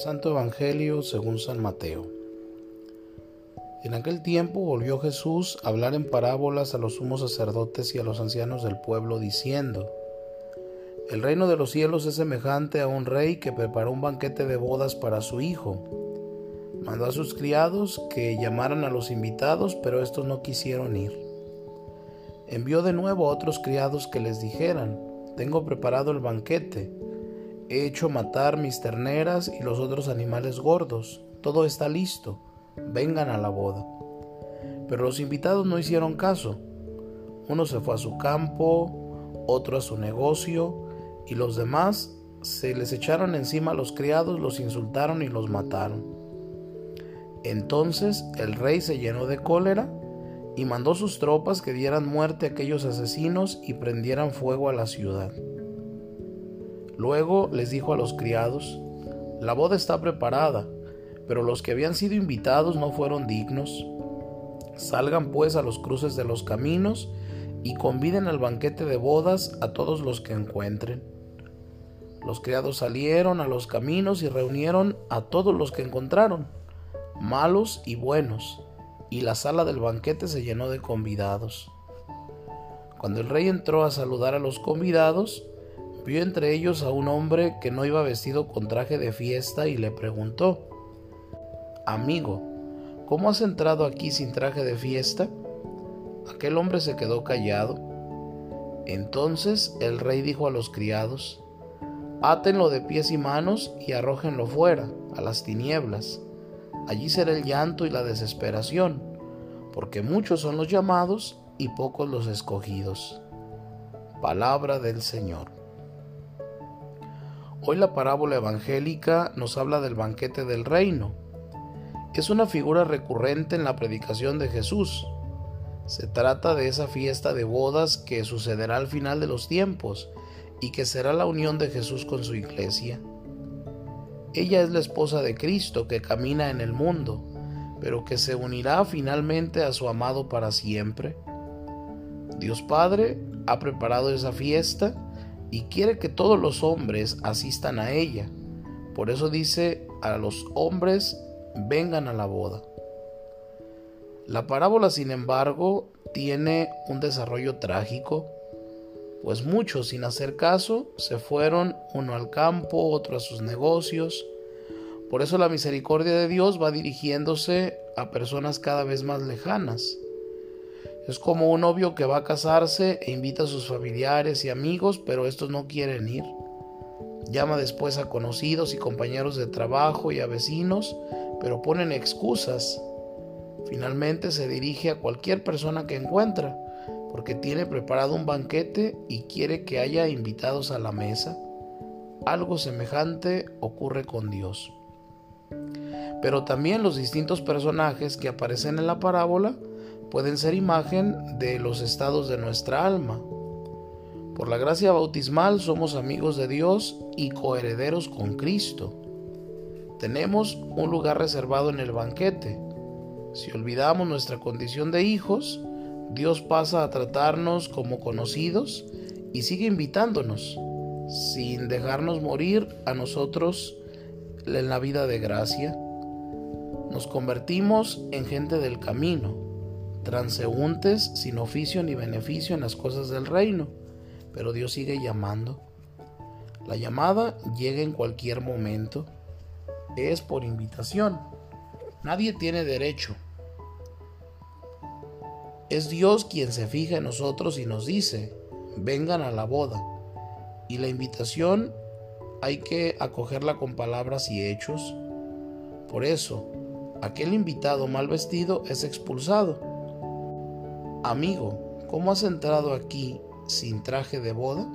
Santo Evangelio según San Mateo. En aquel tiempo volvió Jesús a hablar en parábolas a los sumos sacerdotes y a los ancianos del pueblo, diciendo, El reino de los cielos es semejante a un rey que preparó un banquete de bodas para su hijo. Mandó a sus criados que llamaran a los invitados, pero estos no quisieron ir. Envió de nuevo a otros criados que les dijeran, Tengo preparado el banquete He hecho matar mis terneras y los otros animales gordos. Todo está listo. Vengan a la boda. Pero los invitados no hicieron caso. Uno se fue a su campo, otro a su negocio, y los demás se les echaron encima a los criados, los insultaron y los mataron. Entonces el rey se llenó de cólera y mandó sus tropas que dieran muerte a aquellos asesinos y prendieran fuego a la ciudad. Luego les dijo a los criados, La boda está preparada, pero los que habían sido invitados no fueron dignos. Salgan pues a los cruces de los caminos y conviden al banquete de bodas a todos los que encuentren. Los criados salieron a los caminos y reunieron a todos los que encontraron, malos y buenos, y la sala del banquete se llenó de convidados. Cuando el rey entró a saludar a los convidados, Vio entre ellos a un hombre que no iba vestido con traje de fiesta y le preguntó, Amigo, ¿cómo has entrado aquí sin traje de fiesta? Aquel hombre se quedó callado. Entonces el rey dijo a los criados, Átenlo de pies y manos y arrójenlo fuera, a las tinieblas. Allí será el llanto y la desesperación, porque muchos son los llamados y pocos los escogidos. Palabra del Señor. Hoy la parábola evangélica nos habla del banquete del reino. Es una figura recurrente en la predicación de Jesús. Se trata de esa fiesta de bodas que sucederá al final de los tiempos y que será la unión de Jesús con su iglesia. Ella es la esposa de Cristo que camina en el mundo, pero que se unirá finalmente a su amado para siempre. Dios Padre ha preparado esa fiesta y quiere que todos los hombres asistan a ella. Por eso dice a los hombres, vengan a la boda. La parábola, sin embargo, tiene un desarrollo trágico, pues muchos, sin hacer caso, se fueron uno al campo, otro a sus negocios. Por eso la misericordia de Dios va dirigiéndose a personas cada vez más lejanas. Es como un novio que va a casarse e invita a sus familiares y amigos, pero estos no quieren ir. Llama después a conocidos y compañeros de trabajo y a vecinos, pero ponen excusas. Finalmente se dirige a cualquier persona que encuentra, porque tiene preparado un banquete y quiere que haya invitados a la mesa. Algo semejante ocurre con Dios. Pero también los distintos personajes que aparecen en la parábola pueden ser imagen de los estados de nuestra alma. Por la gracia bautismal somos amigos de Dios y coherederos con Cristo. Tenemos un lugar reservado en el banquete. Si olvidamos nuestra condición de hijos, Dios pasa a tratarnos como conocidos y sigue invitándonos, sin dejarnos morir a nosotros en la vida de gracia. Nos convertimos en gente del camino transeúntes sin oficio ni beneficio en las cosas del reino, pero Dios sigue llamando. La llamada llega en cualquier momento, es por invitación. Nadie tiene derecho. Es Dios quien se fija en nosotros y nos dice, vengan a la boda. Y la invitación hay que acogerla con palabras y hechos. Por eso, aquel invitado mal vestido es expulsado Amigo, ¿cómo has entrado aquí sin traje de boda?